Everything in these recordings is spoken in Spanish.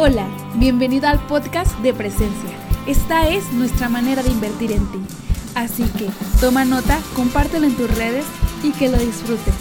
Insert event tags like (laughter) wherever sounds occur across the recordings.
Hola, bienvenido al podcast de Presencia. Esta es nuestra manera de invertir en ti. Así que toma nota, compártelo en tus redes y que lo disfrutes.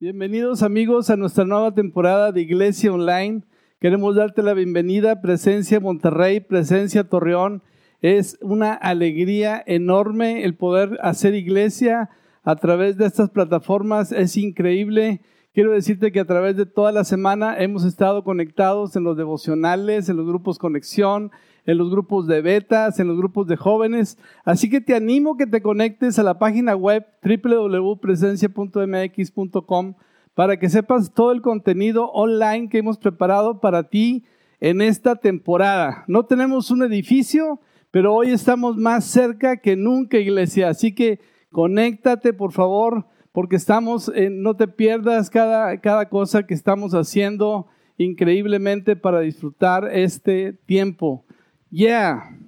Bienvenidos amigos a nuestra nueva temporada de Iglesia Online. Queremos darte la bienvenida, Presencia Monterrey, Presencia Torreón. Es una alegría enorme el poder hacer iglesia a través de estas plataformas. Es increíble. Quiero decirte que a través de toda la semana hemos estado conectados en los devocionales, en los grupos conexión, en los grupos de betas, en los grupos de jóvenes. Así que te animo que te conectes a la página web www.presencia.mx.com para que sepas todo el contenido online que hemos preparado para ti en esta temporada. No tenemos un edificio, pero hoy estamos más cerca que nunca, iglesia. Así que conéctate, por favor, porque estamos, no te pierdas cada, cada cosa que estamos haciendo increíblemente para disfrutar este tiempo. Yeah.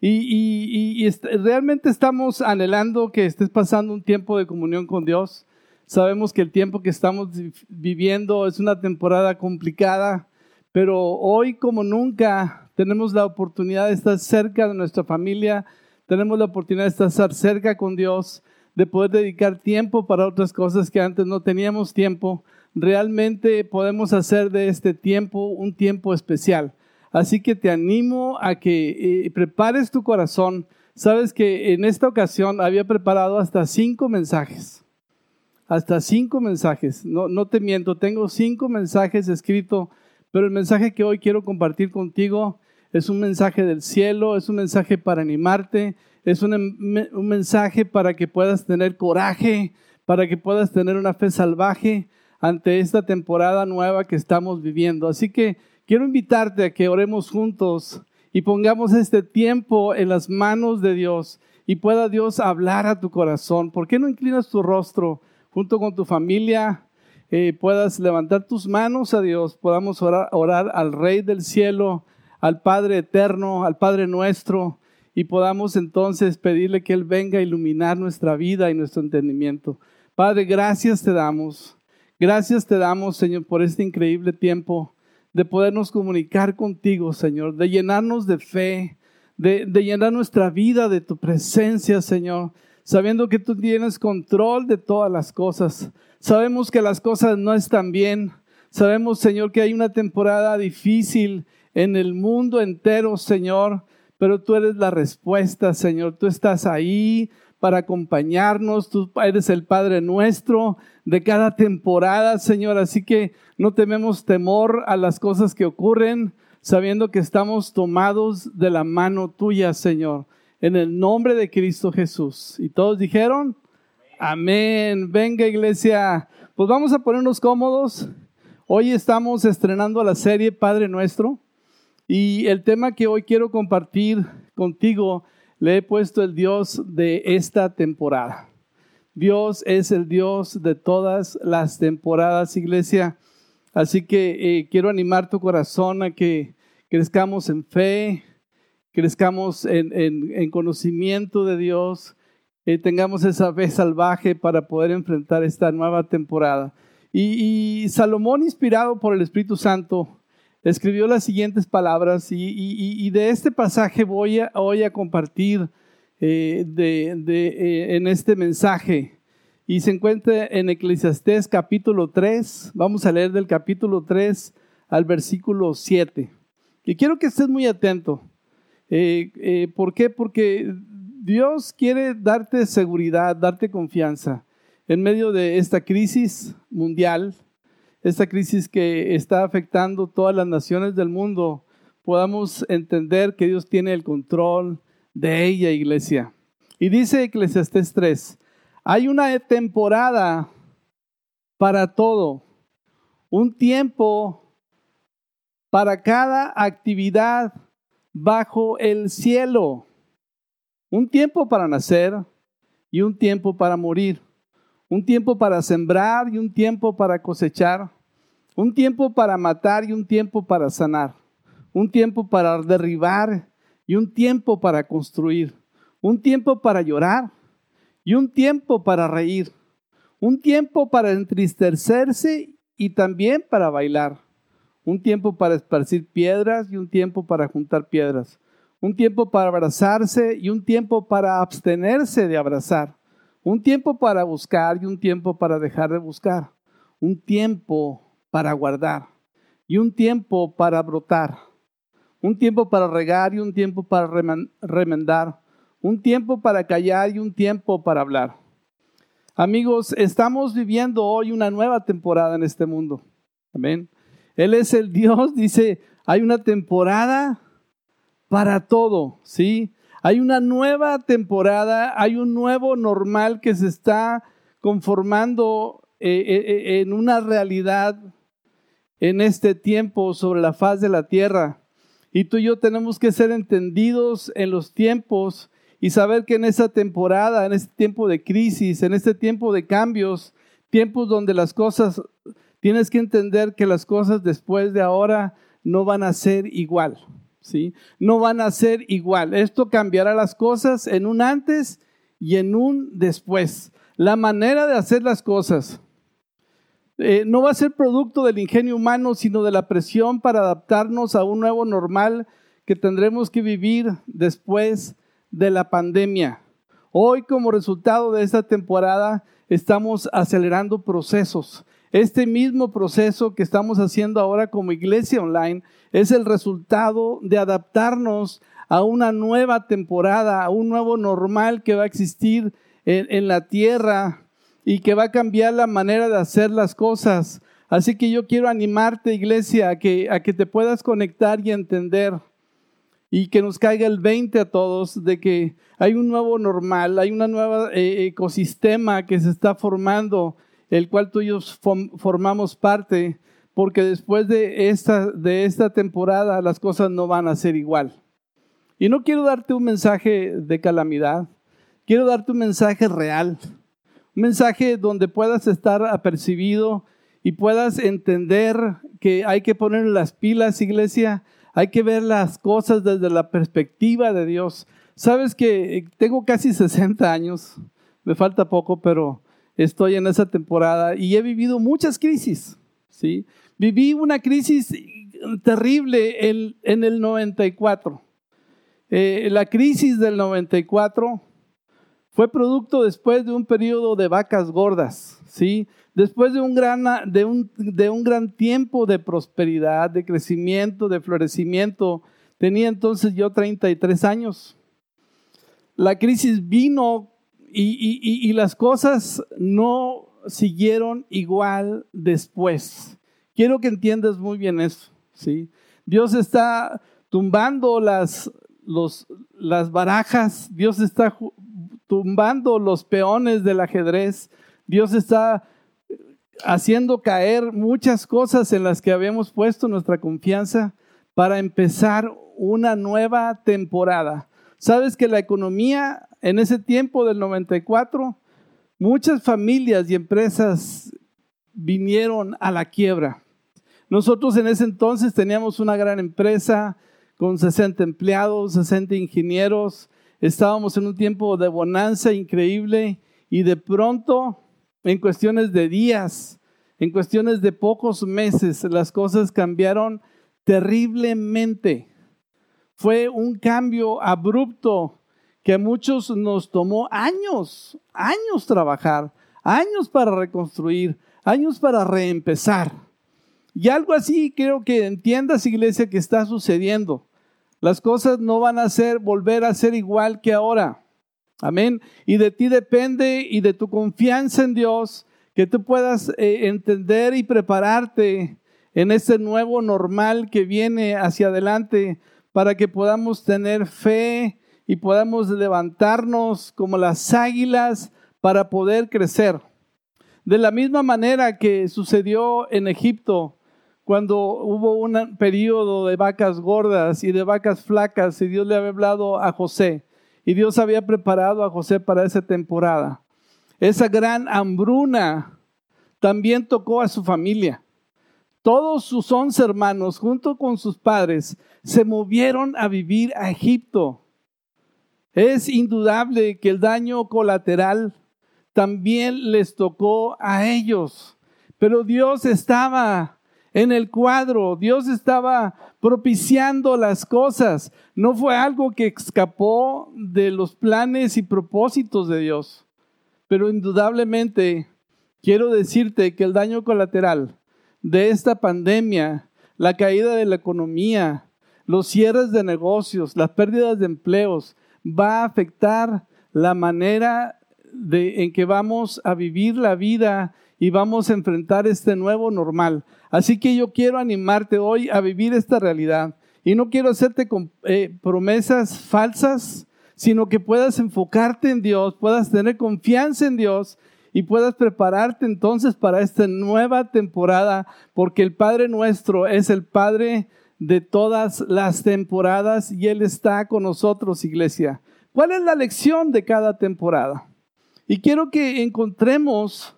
Y, y, realmente estamos anhelando que estés pasando un tiempo de comunión con Dios. Sabemos que el tiempo que estamos viviendo es una temporada complicada, pero hoy como nunca tenemos la oportunidad de estar cerca de nuestra familia, tenemos la oportunidad de estar cerca con Dios, de poder dedicar tiempo para otras cosas que antes no teníamos tiempo. Realmente podemos hacer de este tiempo un tiempo especial. Así que te animo a que eh, prepares tu corazón. Sabes que en esta ocasión había preparado hasta cinco mensajes. Hasta cinco mensajes. No, no te miento, tengo cinco mensajes escritos, pero el mensaje que hoy quiero compartir contigo es un mensaje del cielo, es un mensaje para animarte, es un, un, mensaje para que puedas tener coraje, para que puedas tener una fe salvaje ante esta temporada nueva que estamos viviendo. Así que quiero invitarte a que oremos juntos y pongamos este tiempo en las manos de Dios y pueda Dios hablar a tu corazón. ¿Por qué no inclinas tu rostro junto con tu familia? Eh, puedas levantar tus manos a Dios, podamos orar, orar al Rey del cielo, al Padre eterno, al Padre nuestro, y podamos entonces pedirle que Él venga a iluminar nuestra vida y nuestro entendimiento. Padre, gracias te damos. Gracias te damos, Señor, por este increíble tiempo de podernos comunicar contigo, Señor, de llenarnos de fe, de, llenar nuestra vida de tu presencia, Señor, sabiendo que tú tienes control de todas las cosas. Sabemos que las cosas no están bien. Sabemos, Señor, que hay una temporada difícil en el mundo entero, Señor, pero tú eres la respuesta, Señor. Tú estás ahí para acompañarnos. Tú eres el Padre nuestro de cada temporada, Señor. Así que no tememos temor a las cosas que ocurren, sabiendo que estamos tomados de la mano tuya, Señor. En el nombre de Cristo Jesús. Y todos dijeron, amén. Venga, iglesia. Pues vamos a ponernos cómodos. Hoy estamos estrenando la serie Padre Nuestro. Y el tema que hoy quiero compartir contigo le he puesto el Dios de esta temporada. Dios es el Dios de todas las temporadas, iglesia. Así que eh, quiero animar tu corazón a que crezcamos en fe, crezcamos en, conocimiento de Dios, eh, tengamos esa fe salvaje para poder enfrentar esta nueva temporada. y Salomón, inspirado por el Espíritu Santo, escribió las siguientes palabras y, de este pasaje voy a, hoy a compartir eh, eh, en este mensaje. Y se encuentra en Eclesiastés capítulo 3. Vamos a leer del capítulo 3 al versículo 7. Y quiero que estés muy atento. Eh, ¿Por qué? Porque Dios quiere darte seguridad, darte confianza en medio de esta crisis mundial esta crisis que está afectando todas las naciones del mundo, podamos entender que Dios tiene el control de ella, iglesia. Y dice Eclesiastés 3, hay una temporada para todo, un tiempo para cada actividad bajo el cielo, un tiempo para nacer y un tiempo para morir un tiempo para sembrar y un tiempo para cosechar, un tiempo para matar y un tiempo para sanar, un tiempo para derribar y un tiempo para construir, un tiempo para llorar y un tiempo para reír, Un tiempo para entristecerse y también para bailar. Un tiempo para esparcir piedras y un tiempo para juntar piedras. Un tiempo para abrazarse y un tiempo para abstenerse de abrazar. Un tiempo para buscar y un tiempo para dejar de buscar. Un tiempo para guardar y un tiempo para brotar. Un tiempo para regar y un tiempo para remendar. Un tiempo para callar y un tiempo para hablar. Amigos, estamos viviendo hoy una nueva temporada en este mundo. Amén. Él es el Dios, dice, hay una temporada para todo, ¿sí? Hay una nueva temporada, hay un nuevo normal que se está conformando eh, eh, eh, en una realidad en este tiempo sobre la faz de la tierra. Y tú y yo tenemos que ser entendidos en los tiempos y saber que en esa temporada, en este tiempo de crisis, en este tiempo de cambios, tiempos donde las cosas, tienes que entender que las cosas después de ahora no van a ser igual, ¿sí? No van a ser igual. Esto cambiará las cosas en un antes y en un después. La manera de hacer las cosas eh, no va a ser producto del ingenio humano, sino de la presión para adaptarnos a un nuevo normal que tendremos que vivir después de la pandemia. Hoy como resultado de esta temporada estamos acelerando procesos. Este mismo proceso que estamos haciendo ahora como iglesia online es el resultado de adaptarnos a una nueva temporada, a un nuevo normal que va a existir en, la tierra y que va a cambiar la manera de hacer las cosas. Así que yo quiero animarte, iglesia, a que, a que te puedas conectar y entender y que nos caiga el 20 a todos de que hay un nuevo normal, hay un nuevo eh, ecosistema que se está formando, el cual tú y yo formamos parte, porque después de esta, de esta temporada las cosas no van a ser igual. Y no quiero darte un mensaje de calamidad, quiero darte un mensaje real, un mensaje donde puedas estar apercibido y puedas entender que hay que poner las pilas, iglesia, hay que ver las cosas desde la perspectiva de Dios. Sabes que eh, tengo casi 60 años, me falta poco, pero estoy en esa temporada y he vivido muchas crisis, ¿sí? Viví una crisis terrible en, en el 94. Eh, la crisis del 94 fue producto después de un periodo de vacas gordas, ¿sí? Después de un, gran, de, un, de un gran tiempo de prosperidad, de crecimiento, de florecimiento, tenía entonces yo 33 años. La crisis vino y, las cosas no siguieron igual después. Quiero que entiendas muy bien eso. ¿sí? Dios está tumbando las, las barajas, Dios está tumbando los peones del ajedrez, Dios está haciendo caer muchas cosas en las que habíamos puesto nuestra confianza para empezar una nueva temporada. Sabes que la economía en ese tiempo del 94, muchas familias y empresas vinieron a la quiebra. Nosotros en ese entonces teníamos una gran empresa con 60 empleados, 60 ingenieros, estábamos en un tiempo de bonanza increíble y de pronto en cuestiones de días, en cuestiones de pocos meses, las cosas cambiaron terriblemente. Fue un cambio abrupto que a muchos nos tomó años, años trabajar, años para reconstruir, años para reempezar. Y algo así creo que entiendas, iglesia, que está sucediendo. Las cosas no van a ser, volver a ser igual que ahora. Amén. Y de ti depende y de tu confianza en Dios que tú puedas eh, entender y prepararte en ese nuevo normal que viene hacia adelante para que podamos tener fe y podamos levantarnos como las águilas para poder crecer. De la misma manera que sucedió en Egipto, cuando hubo un periodo de vacas gordas y de vacas flacas y Dios le había hablado a José y Dios había preparado a José para esa temporada. Esa gran hambruna también tocó a su familia. Todos sus once hermanos, junto con sus padres, se movieron a vivir a Egipto. Es indudable que el daño colateral también les tocó a ellos. Pero Dios estaba en el cuadro, Dios estaba propiciando las cosas. No fue algo que escapó de los planes y propósitos de Dios. Pero indudablemente quiero decirte que el daño colateral de esta pandemia, la caída de la economía, los cierres de negocios, las pérdidas de empleos, va a afectar la manera de, en que vamos a vivir la vida y vamos a enfrentar este nuevo normal. Así que yo quiero animarte hoy a vivir esta realidad y no quiero hacerte eh, promesas falsas, sino que puedas enfocarte en Dios, puedas tener confianza en Dios y puedas prepararte entonces para esta nueva temporada, porque el Padre nuestro es el Padre de todas las temporadas y Él está con nosotros, iglesia. ¿Cuál es la lección de cada temporada? Y quiero que encontremos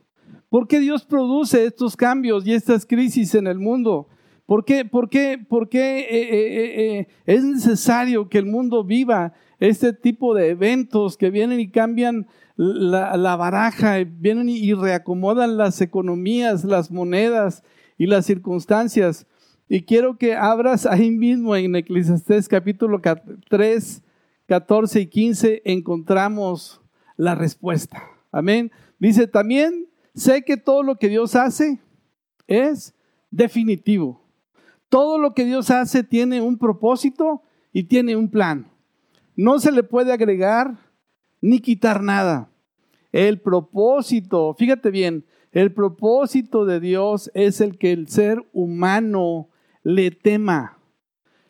por qué Dios produce estos cambios y estas crisis en el mundo. ¿Por qué, por qué, por qué eh, eh, eh, es necesario que el mundo viva este tipo de eventos que vienen y cambian la, baraja, vienen y reacomodan las economías, las monedas y las circunstancias? Y quiero que abras ahí mismo en Eclesiastés capítulo 3, 14 y 15 encontramos la respuesta. Amén. Dice, también sé que todo lo que Dios hace es definitivo. Todo lo que Dios hace tiene un propósito y tiene un plan. No se le puede agregar ni quitar nada. El propósito, fíjate bien, el propósito de Dios es el que el ser humano le tema.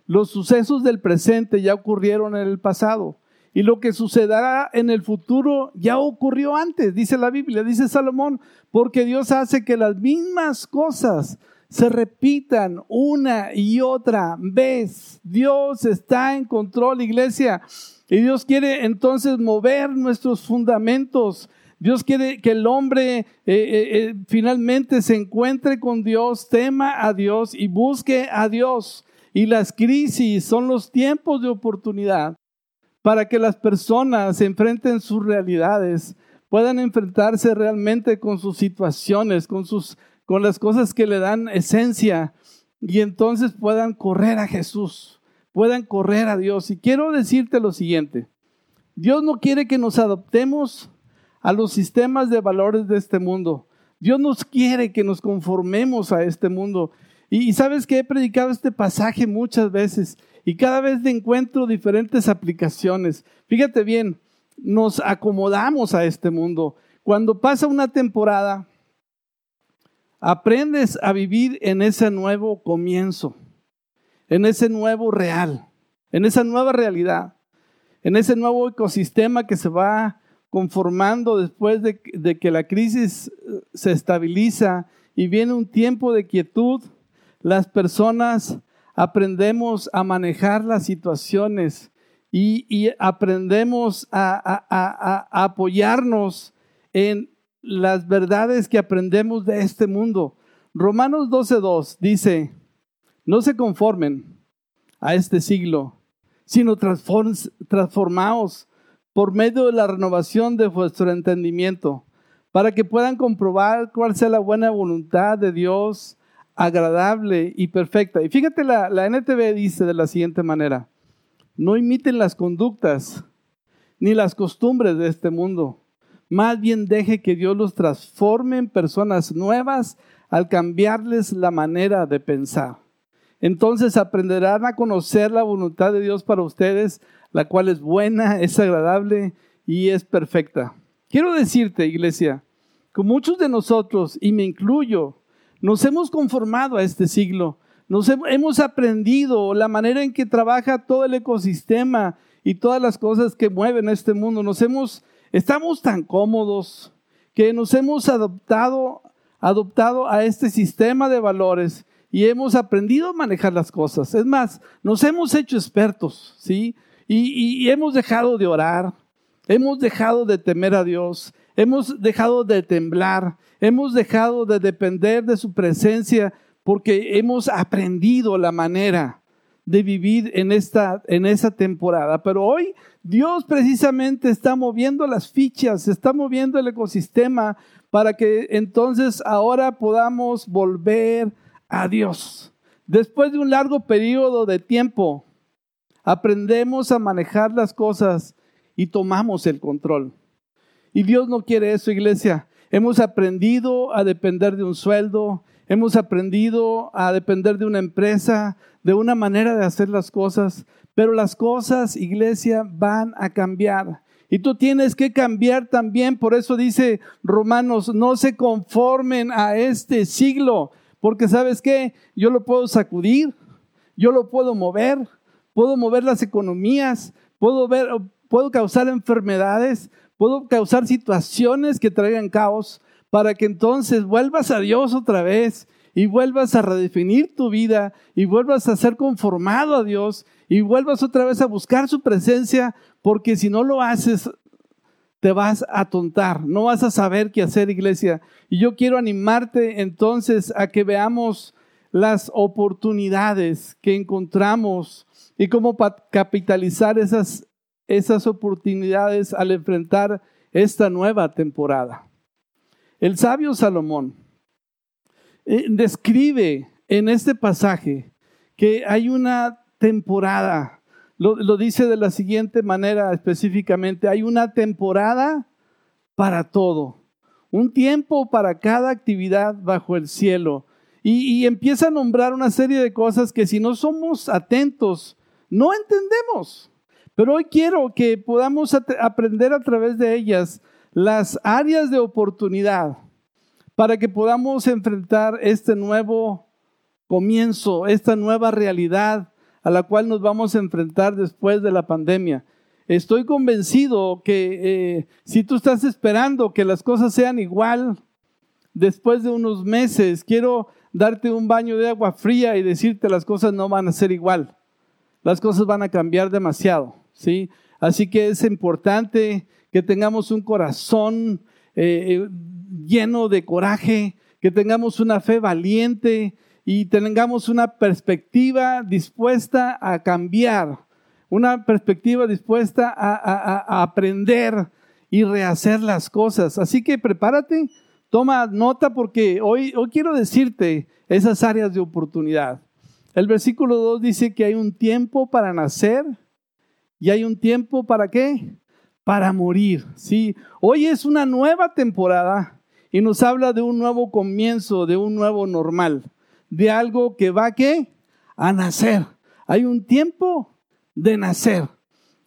Los sucesos del presente ya ocurrieron en el pasado. Y lo que sucederá en el futuro ya ocurrió antes, dice la Biblia, dice Salomón, porque Dios hace que las mismas cosas se repitan una y otra vez. Dios está en control, iglesia. Y Dios quiere entonces mover nuestros fundamentos. Dios quiere que el hombre eh, eh, eh, finalmente se encuentre con Dios, tema a Dios y busque a Dios. Y las crisis son los tiempos de oportunidad para que las personas enfrenten sus realidades, puedan enfrentarse realmente con sus situaciones, con, sus, con las cosas que le dan esencia y entonces puedan correr a Jesús, puedan correr a Dios. Y quiero decirte lo siguiente, Dios no quiere que nos adoptemos a los sistemas de valores de este mundo. Dios nos quiere que nos conformemos a este mundo. Y, sabes que he predicado este pasaje muchas veces y cada vez encuentro diferentes aplicaciones. Fíjate bien, nos acomodamos a este mundo. Cuando pasa una temporada, aprendes a vivir en ese nuevo comienzo, en ese nuevo real, en esa nueva realidad, en ese nuevo ecosistema que se va conformando después de, que la crisis se estabiliza y viene un tiempo de quietud las personas aprendemos a manejar las situaciones y, aprendemos a, apoyarnos en las verdades que aprendemos de este mundo. Romanos 12.2 dice, no se conformen a este siglo, sino transformaos por medio de la renovación de vuestro entendimiento, para que puedan comprobar cuál sea la buena voluntad de Dios, agradable y perfecta. Y fíjate, la, la NTV dice de la siguiente manera, no imiten las conductas ni las costumbres de este mundo. Más bien deje que Dios los transforme en personas nuevas al cambiarles la manera de pensar. Entonces aprenderán a conocer la voluntad de Dios para ustedes, la cual es buena, es agradable y es perfecta. Quiero decirte, iglesia, que muchos de nosotros, y me incluyo, nos hemos conformado a este siglo, nos hemos aprendido la manera en que trabaja todo el ecosistema y todas las cosas que mueven este mundo. Nos hemos, estamos tan cómodos que nos hemos adoptado, adoptado a este sistema de valores y hemos aprendido a manejar las cosas. Es más, nos hemos hecho expertos, ¿sí? y hemos dejado de orar, hemos dejado de temer a Dios, hemos dejado de temblar, hemos dejado de depender de su presencia porque hemos aprendido la manera de vivir en esta en esa temporada, pero hoy Dios precisamente está moviendo las fichas, está moviendo el ecosistema para que entonces ahora podamos volver a Dios. Después de un largo periodo de tiempo, aprendemos a manejar las cosas y tomamos el control. Y Dios no quiere eso, iglesia. Hemos aprendido a depender de un sueldo, hemos aprendido a depender de una empresa, de una manera de hacer las cosas, pero las cosas, iglesia, van a cambiar. Y tú tienes que cambiar también, por eso dice Romanos, no se conformen a este siglo, porque sabes qué, yo lo puedo sacudir, yo lo puedo mover, puedo mover las economías, puedo ver, puedo causar enfermedades, puedo causar situaciones que traigan caos para que entonces vuelvas a Dios otra vez y vuelvas a redefinir tu vida y vuelvas a ser conformado a Dios y vuelvas otra vez a buscar su presencia, porque si no lo haces, te vas a tontar, no vas a saber qué hacer, iglesia. Y yo quiero animarte entonces a que veamos las oportunidades que encontramos y cómo capitalizar esas, esas oportunidades al enfrentar esta nueva temporada. El sabio Salomón eh, describe en este pasaje que hay una temporada, lo, dice de la siguiente manera específicamente, hay una temporada para todo, un tiempo para cada actividad bajo el cielo. Y, empieza a nombrar una serie de cosas que si no somos atentos, no entendemos. Pero hoy quiero que podamos aprender a través de ellas las áreas de oportunidad para que podamos enfrentar este nuevo comienzo, esta nueva realidad a la cual nos vamos a enfrentar después de la pandemia. Estoy convencido que eh, si tú estás esperando que las cosas sean igual después de unos meses, quiero darte un baño de agua fría y decirte las cosas no van a ser igual. Las cosas van a cambiar demasiado, ¿sí? Así que es importante que tengamos un corazón eh, lleno de coraje, que tengamos una fe valiente y tengamos una perspectiva dispuesta a cambiar, una perspectiva dispuesta a, aprender y rehacer las cosas. Así que prepárate, toma nota porque hoy, hoy quiero decirte esas áreas de oportunidad. El versículo 2 dice que hay un tiempo para nacer y hay un tiempo para qué? Para morir. Sí, hoy es una nueva temporada y nos habla de un nuevo comienzo, de un nuevo normal, de algo que va ¿qué? a nacer. Hay un tiempo de nacer.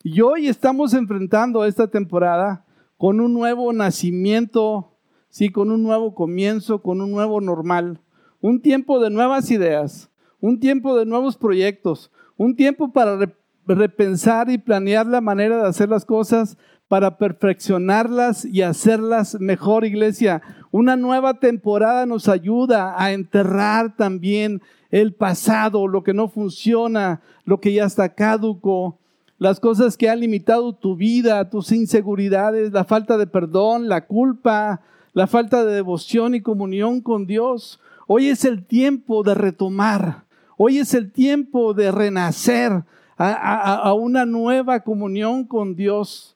Y hoy estamos enfrentando esta temporada con un nuevo nacimiento, sí, con un nuevo comienzo, con un nuevo normal, un tiempo de nuevas ideas, un tiempo de nuevos proyectos, un tiempo para repensar y planear la manera de hacer las cosas para perfeccionarlas y hacerlas mejor, iglesia. Una nueva temporada nos ayuda a enterrar también el pasado, lo que no funciona, lo que ya está caduco, las cosas que han limitado tu vida, tus inseguridades, la falta de perdón, la culpa, la falta de devoción y comunión con Dios. Hoy es el tiempo de retomar, hoy es el tiempo de renacer a, a una nueva comunión con Dios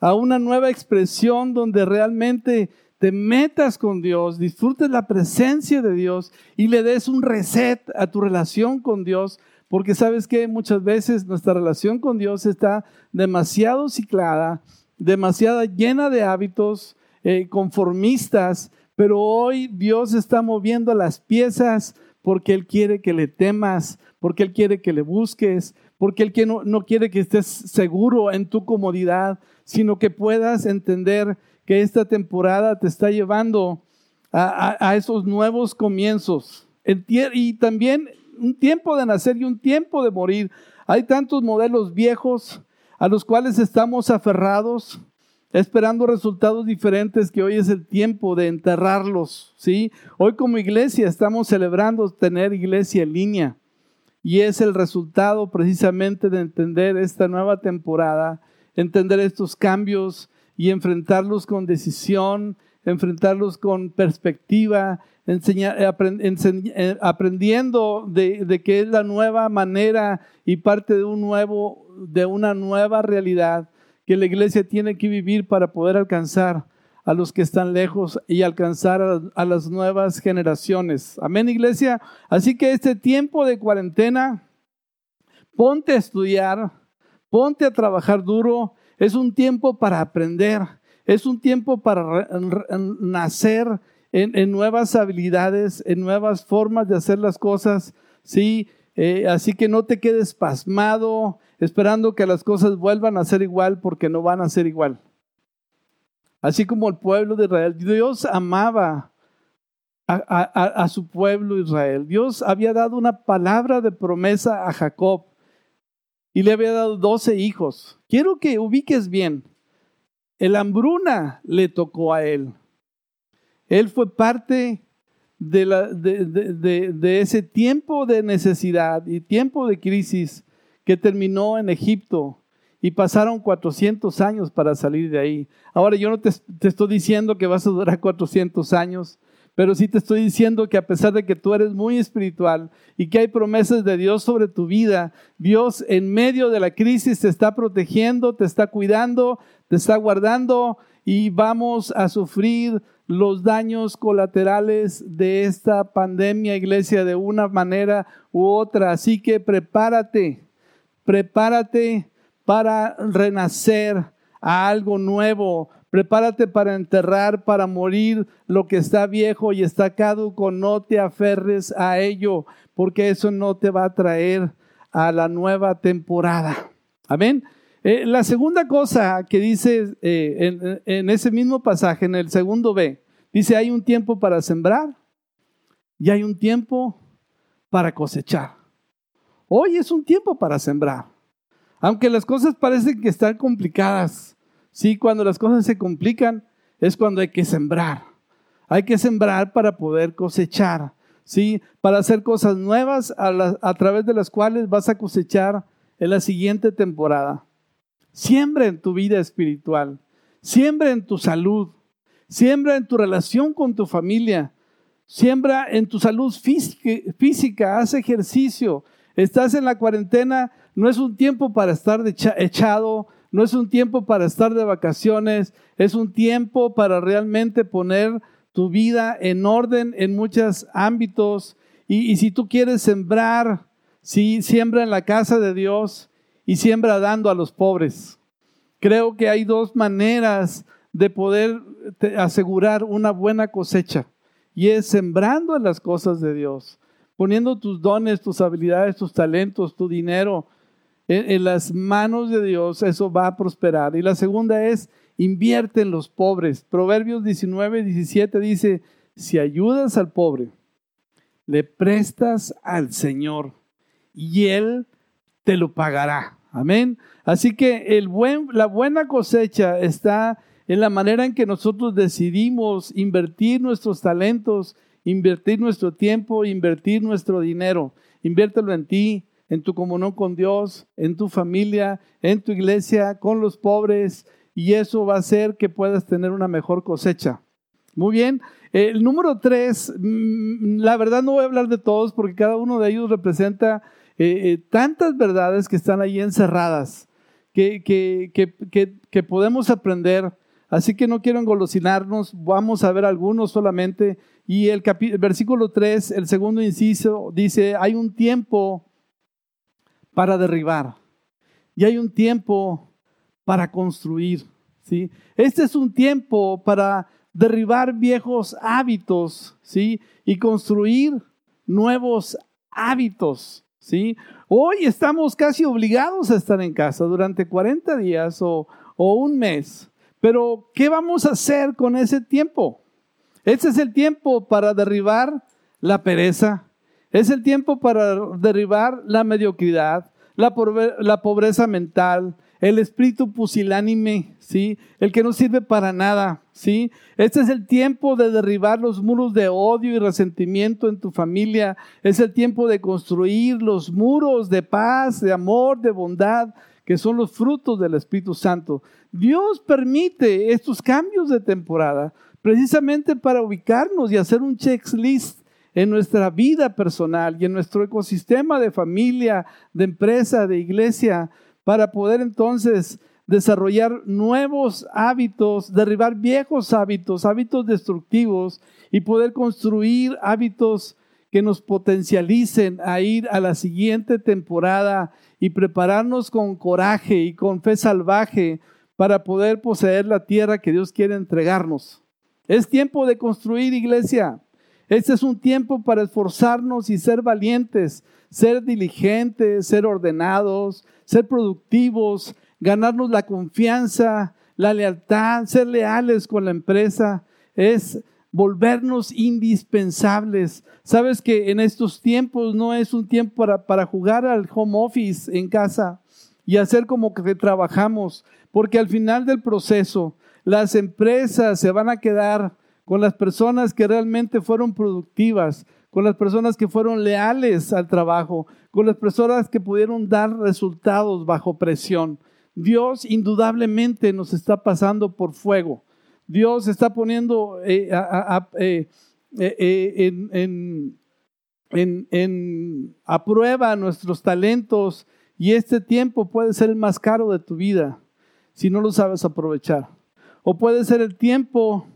a una nueva expresión donde realmente te metas con Dios, disfrutes la presencia de Dios y le des un reset a tu relación con Dios, porque sabes que muchas veces nuestra relación con Dios está demasiado ciclada, demasiado llena de hábitos eh, conformistas, pero hoy Dios está moviendo las piezas porque Él quiere que le temas, porque Él quiere que le busques, porque Él no, no quiere que estés seguro en tu comodidad, sino que puedas entender que esta temporada te está llevando a, esos nuevos comienzos. Y también un tiempo de nacer y un tiempo de morir. Hay tantos modelos viejos a los cuales estamos aferrados, esperando resultados diferentes que hoy es el tiempo de enterrarlos, ¿sí? Hoy como iglesia estamos celebrando tener iglesia en línea y es el resultado precisamente de entender esta nueva temporada entender estos cambios y enfrentarlos con decisión, enfrentarlos con perspectiva, eh, aprendiendo de, de, que es la nueva manera y parte de, un nuevo, de una nueva realidad que la iglesia tiene que vivir para poder alcanzar a los que están lejos y alcanzar a, las nuevas generaciones. Amén, iglesia. Así que este tiempo de cuarentena, ponte a estudiar, ponte a trabajar duro. Es un tiempo para aprender, es un tiempo para nacer en, nuevas habilidades, en nuevas formas de hacer las cosas. Sí, eh, así que no te quedes pasmado esperando que las cosas vuelvan a ser igual porque no van a ser igual. Así como el pueblo de Israel, Dios amaba a, su pueblo Israel. Dios había dado una palabra de promesa a Jacob y le había dado doce hijos. Quiero que ubiques bien. El hambruna le tocó a él. Él fue parte de, ese tiempo de necesidad y tiempo de crisis que terminó en Egipto y pasaron 400 años para salir de ahí. Ahora yo no te, estoy diciendo que vas a durar 400 años, pero sí te estoy diciendo que a pesar de que tú eres muy espiritual y que hay promesas de Dios sobre tu vida, Dios en medio de la crisis te está protegiendo, te está cuidando, te está guardando y vamos a sufrir los daños colaterales de esta pandemia, iglesia, de una manera u otra. Así que prepárate, prepárate para renacer a algo nuevo. Prepárate para enterrar, para morir lo que está viejo y está caduco. No te aferres a ello, porque eso no te va a traer a la nueva temporada. Amén. Eh, la segunda cosa que dice eh, en, en ese mismo pasaje, en el segundo B, dice, hay un tiempo para sembrar y hay un tiempo para cosechar. Hoy es un tiempo para sembrar. Aunque las cosas parecen que están complicadas, sí, cuando las cosas se complican es cuando hay que sembrar. Hay que sembrar para poder cosechar, sí, para hacer cosas nuevas a, través de las cuales vas a cosechar en la siguiente temporada. Siembra en tu vida espiritual, siembra en tu salud, siembra en tu relación con tu familia, siembra en tu salud física, física haz ejercicio. Estás en la cuarentena, no es un tiempo para estar echado, no es un tiempo para estar de vacaciones, es un tiempo para realmente poner tu vida en orden en muchos ámbitos. Y, si tú quieres sembrar, sí, siembra en la casa de Dios y siembra dando a los pobres. Creo que hay dos maneras de poder asegurar una buena cosecha y es sembrando en las cosas de Dios, poniendo tus dones, tus habilidades, tus talentos, tu dinero, en, las manos de Dios, eso va a prosperar. Y la segunda es, invierte en los pobres. Proverbios 19, 17 dice, si ayudas al pobre, le prestas al Señor y Él te lo pagará. Amén. Así que la buena cosecha está en la manera en que nosotros decidimos invertir nuestros talentos, invertir nuestro tiempo, invertir nuestro dinero. Inviértelo en ti, en tu comunión con Dios, en tu familia, en tu iglesia, con los pobres, y eso va a hacer que puedas tener una mejor cosecha. Muy bien. El número tres, mm, la verdad no voy a hablar de todos porque cada uno de ellos representa eh, eh, tantas verdades que están ahí encerradas, que, que, podemos aprender. Así que no quiero engolosinarnos, vamos a ver algunos solamente. Y el versículo 3, el segundo inciso, dice, hay un tiempo para derribar y hay un tiempo para construir. ¿sí? Este es un tiempo para derribar viejos hábitos ¿sí? y construir nuevos hábitos. ¿sí? Hoy estamos casi obligados a estar en casa durante 40 días o, o un mes. Pero, ¿qué vamos a hacer con ese tiempo? Ese es el tiempo para derribar la pereza, es el tiempo para derribar la mediocridad, la, pobreza mental, el espíritu pusilánime, ¿sí? El que no sirve para nada, ¿sí? Este es el tiempo de derribar los muros de odio y resentimiento en tu familia. Es el tiempo de construir los muros de paz, de amor, de bondad, que son los frutos del Espíritu Santo. Dios permite estos cambios de temporada precisamente para ubicarnos y hacer un checklist en nuestra vida personal y en nuestro ecosistema de familia, de empresa, de iglesia, para poder entonces desarrollar nuevos hábitos, derribar viejos hábitos, hábitos destructivos y poder construir hábitos que nos potencialicen a ir a la siguiente temporada y prepararnos con coraje y con fe salvaje para poder poseer la tierra que Dios quiere entregarnos. Es tiempo de construir iglesia. Este es un tiempo para esforzarnos y ser valientes, ser diligentes, ser ordenados, ser productivos, ganarnos la confianza, la lealtad, ser leales con la empresa. Es volvernos indispensables. Sabes que en estos tiempos no es un tiempo para, para, jugar al home office en casa y hacer como que trabajamos, porque al final del proceso las empresas se van a quedar con las personas que realmente fueron productivas, con las personas que fueron leales al trabajo, con las personas que pudieron dar resultados bajo presión. Dios indudablemente nos está pasando por fuego. Dios está poniendo en, a prueba nuestros talentos y este tiempo puede ser el más caro de tu vida si no lo sabes aprovechar. O puede ser el tiempo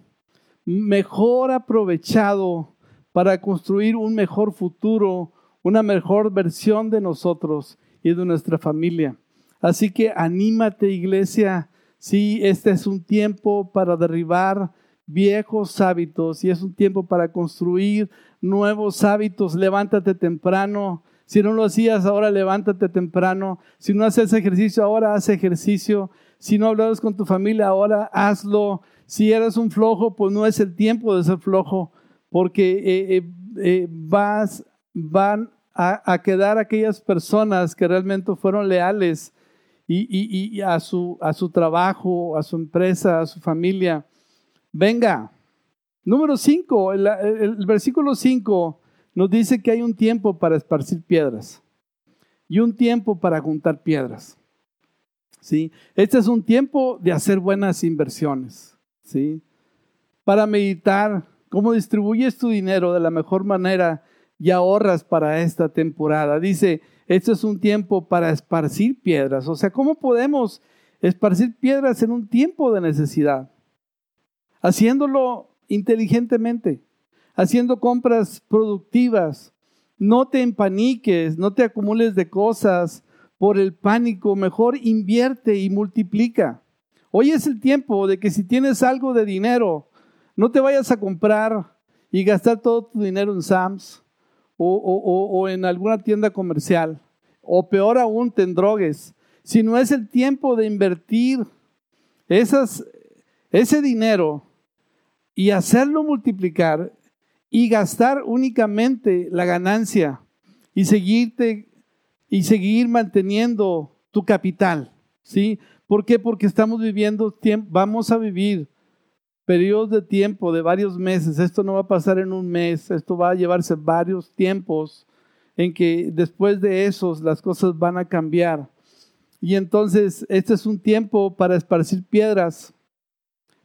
mejor aprovechado para construir un mejor futuro, una mejor versión de nosotros y de nuestra familia. Así que anímate iglesia, sí, este es un tiempo para derribar viejos hábitos y es un tiempo para construir nuevos hábitos. Levántate temprano. Si no lo hacías, ahora levántate temprano. Si no haces ejercicio, ahora haz ejercicio. Si no hablas con tu familia, ahora hazlo. Si eres un flojo, pues no es el tiempo de ser flojo, porque eh, eh, eh, van a, quedar aquellas personas que realmente fueron leales y, a, su, a su trabajo, a su empresa, a su familia. Venga. Número 5, el, el versículo 5 nos dice que hay un tiempo para esparcir piedras y un tiempo para juntar piedras. ¿sí? Este es un tiempo de hacer buenas inversiones. ¿Sí? Para meditar cómo distribuyes tu dinero de la mejor manera y ahorras para esta temporada. Dice, esto es un tiempo para esparcir piedras. O sea, ¿cómo podemos esparcir piedras en un tiempo de necesidad? Haciéndolo inteligentemente, haciendo compras productivas. No te empaniques, no te acumules de cosas por el pánico, mejor invierte y multiplica. Hoy es el tiempo de que si tienes algo de dinero, no te vayas a comprar y gastar todo tu dinero en Sams o, en alguna tienda comercial, o peor aún, te drogues, sino es el tiempo de invertir esas, ese dinero y hacerlo multiplicar y gastar únicamente la ganancia y seguirte y seguir manteniendo tu capital, ¿sí? ¿Por qué? Porque estamos viviendo, vamos a vivir periodos de tiempo de varios meses. Esto no va a pasar en un mes, esto va a llevarse varios tiempos en que después de esos las cosas van a cambiar. Y entonces este es un tiempo para esparcir piedras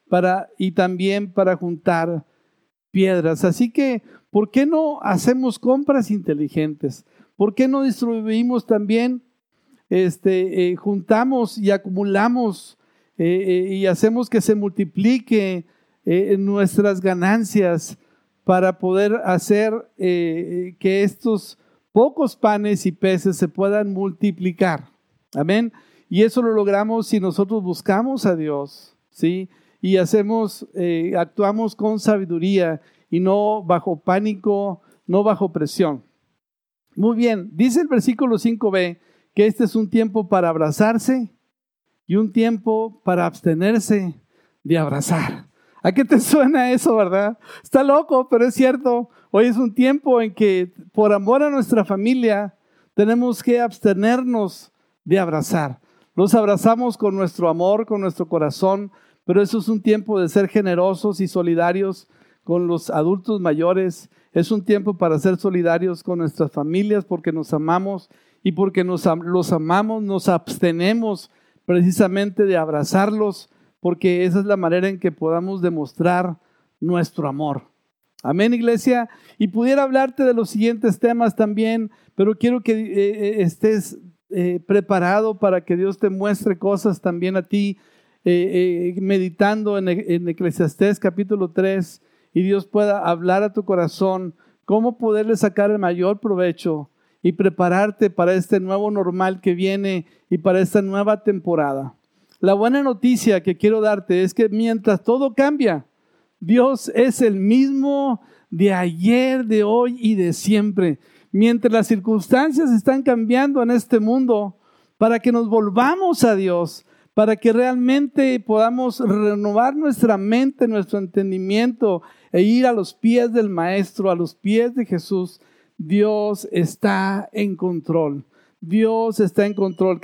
para, y también para juntar piedras. Así que, ¿por qué no hacemos compras inteligentes? ¿Por qué no distribuimos también este, eh, juntamos y acumulamos eh, eh, y hacemos que se multiplique nuestras ganancias para poder hacer que estos pocos panes y peces se puedan multiplicar. Amén. Y eso lo logramos si nosotros buscamos a Dios, ¿sí? Y hacemos, actuamos con sabiduría y no bajo pánico, no bajo presión. Muy bien, dice el versículo 5b, que este es un tiempo para abrazarse y un tiempo para abstenerse de abrazar. ¿A qué te (laughs) suena eso, verdad? Está loco, pero es cierto. Hoy es un tiempo en que por amor a nuestra familia tenemos que abstenernos de abrazar. Los abrazamos con nuestro amor, con nuestro corazón, pero eso es un tiempo de ser generosos y solidarios con los adultos mayores. Es un tiempo para ser solidarios con nuestras familias porque nos amamos y porque nos, los amamos, nos abstenemos precisamente de abrazarlos, porque esa es la manera en que podamos demostrar nuestro amor. Amén, iglesia. Y pudiera hablarte de los siguientes temas también, pero quiero que eh, eh, estés eh, preparado para que Dios te muestre cosas también a ti, meditando en, en Eclesiastés capítulo 3, y Dios pueda hablar a tu corazón cómo poderle sacar el mayor provecho y prepararte para este nuevo normal que viene y para esta nueva temporada. La buena noticia que quiero darte es que mientras todo cambia, Dios es el mismo de ayer, de hoy y de siempre. Mientras las circunstancias están cambiando en este mundo, para que nos volvamos a Dios, para que realmente podamos renovar nuestra mente, nuestro entendimiento e ir a los pies del Maestro, a los pies de Jesús, Dios está en control. Dios está en control.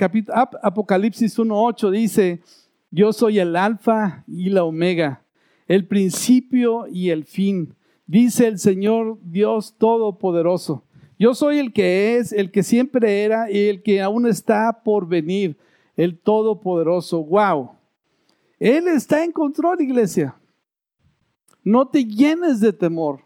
Apocalipsis 1.8 dice, yo soy el alfa y la omega, el principio y el fin, dice el Señor Dios Todopoderoso. Yo soy el que es, el que siempre era y el que aún está por venir, el Todopoderoso. Wow. Él está en control, iglesia. No te llenes de temor.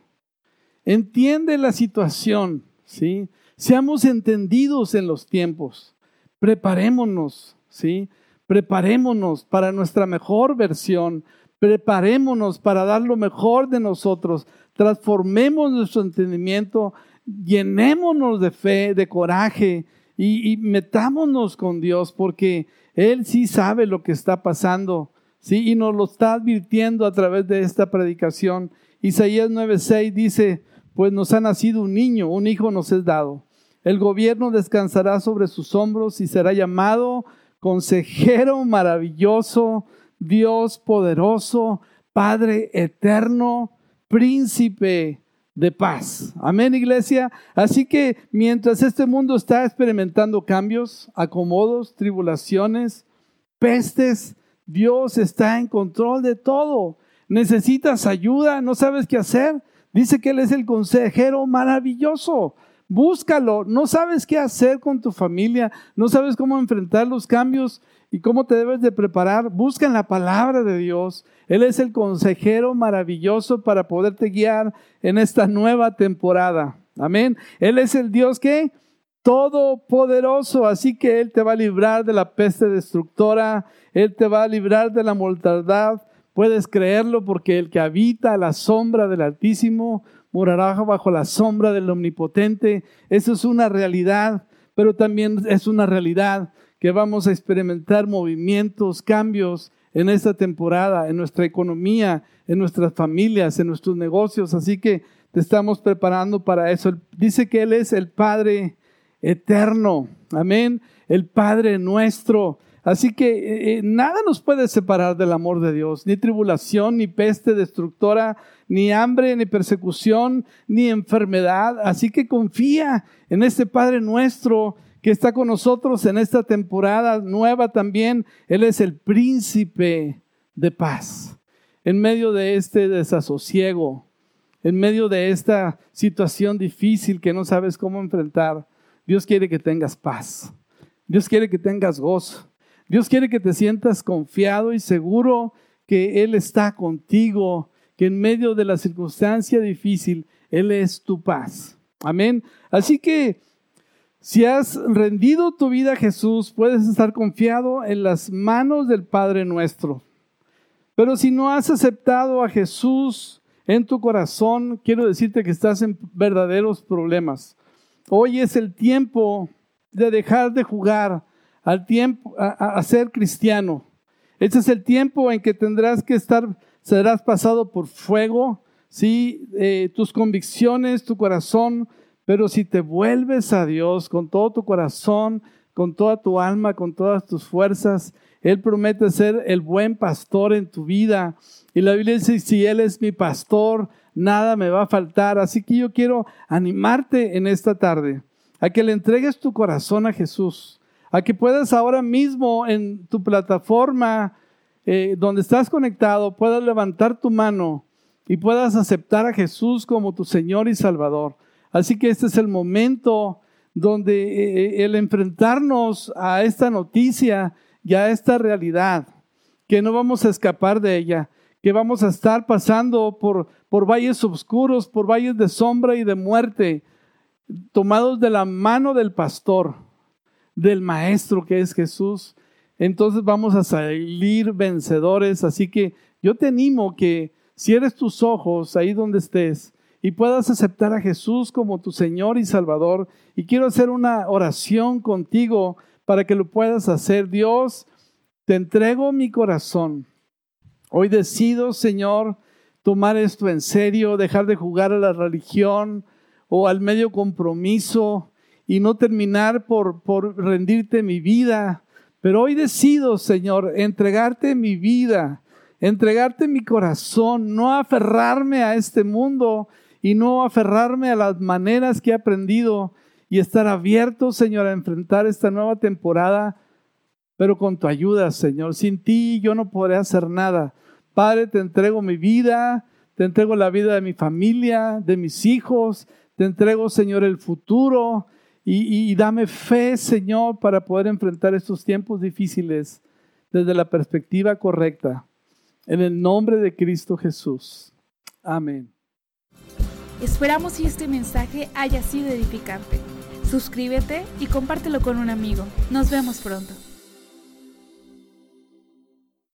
Entiende la situación, ¿sí? Seamos entendidos en los tiempos. Preparémonos, ¿sí? Preparémonos para nuestra mejor versión. Preparémonos para dar lo mejor de nosotros. Transformemos nuestro entendimiento. Llenémonos de fe, de coraje y, y metámonos con Dios porque Él sí sabe lo que está pasando. ¿sí? Y nos lo está advirtiendo a través de esta predicación. Isaías 9:6 dice, pues nos ha nacido un niño, un hijo nos es dado. El gobierno descansará sobre sus hombros y será llamado consejero maravilloso, Dios poderoso, Padre eterno, príncipe de paz. Amén, iglesia. Así que mientras este mundo está experimentando cambios, acomodos, tribulaciones, pestes, Dios está en control de todo. Necesitas ayuda, no sabes qué hacer. Dice que Él es el consejero maravilloso. Búscalo. No sabes qué hacer con tu familia, no sabes cómo enfrentar los cambios y cómo te debes de preparar. Busca en la palabra de Dios. Él es el consejero maravilloso para poderte guiar en esta nueva temporada. Amén. Él es el Dios que todopoderoso, así que Él te va a librar de la peste destructora, Él te va a librar de la mortandad. Puedes creerlo porque el que habita a la sombra del Altísimo morará bajo la sombra del Omnipotente. Eso es una realidad, pero también es una realidad que vamos a experimentar movimientos, cambios en esta temporada, en nuestra economía, en nuestras familias, en nuestros negocios. Así que te estamos preparando para eso. Dice que Él es el Padre eterno. Amén. El Padre nuestro. Así que eh, eh, nada nos puede separar del amor de Dios, ni tribulación, ni peste destructora, ni hambre, ni persecución, ni enfermedad. Así que confía en este Padre nuestro que está con nosotros en esta temporada nueva también. Él es el príncipe de paz. En medio de este desasosiego, en medio de esta situación difícil que no sabes cómo enfrentar, Dios quiere que tengas paz. Dios quiere que tengas gozo. Dios quiere que te sientas confiado y seguro que Él está contigo, que en medio de la circunstancia difícil, Él es tu paz. Amén. Así que si has rendido tu vida a Jesús, puedes estar confiado en las manos del Padre nuestro. Pero si no has aceptado a Jesús en tu corazón, quiero decirte que estás en verdaderos problemas. Hoy es el tiempo de dejar de jugar al tiempo, a, ser cristiano. Este es el tiempo en que tendrás que estar, serás pasado por fuego, ¿sí? Eh, tus convicciones, tu corazón, pero si te vuelves a Dios con todo tu corazón, con toda tu alma, con todas tus fuerzas, Él promete ser el buen pastor en tu vida. Y la Biblia dice, si Él es mi pastor, nada me va a faltar. Así que yo quiero animarte en esta tarde a que le entregues tu corazón a Jesús a que puedas ahora mismo en tu plataforma eh, donde estás conectado, puedas levantar tu mano y puedas aceptar a Jesús como tu Señor y Salvador. Así que este es el momento donde eh, eh, el enfrentarnos a esta noticia y a esta realidad, que no vamos a escapar de ella, que vamos a estar pasando por, por valles oscuros, por valles de sombra y de muerte, tomados de la mano del pastor, del maestro que es Jesús. Entonces vamos a salir vencedores. Así que yo te animo que cierres tus ojos ahí donde estés y puedas aceptar a Jesús como tu Señor y Salvador. Y quiero hacer una oración contigo para que lo puedas hacer. Dios, te entrego mi corazón. Hoy decido, Señor, tomar esto en serio, dejar de jugar a la religión o al medio compromiso y no terminar por, por rendirte mi vida. Pero hoy decido, Señor, entregarte mi vida, entregarte mi corazón, no aferrarme a este mundo y no aferrarme a las maneras que he aprendido y estar abierto, Señor, a enfrentar esta nueva temporada, pero con tu ayuda, Señor. Sin ti yo no podré hacer nada. Padre, te entrego mi vida, te entrego la vida de mi familia, de mis hijos, te entrego, Señor, el futuro y, dame fe, Señor, para poder enfrentar estos tiempos difíciles desde la perspectiva correcta. En el nombre de Cristo Jesús. Amén. Esperamos que este mensaje haya sido edificante. Suscríbete y compártelo con un amigo. Nos vemos pronto.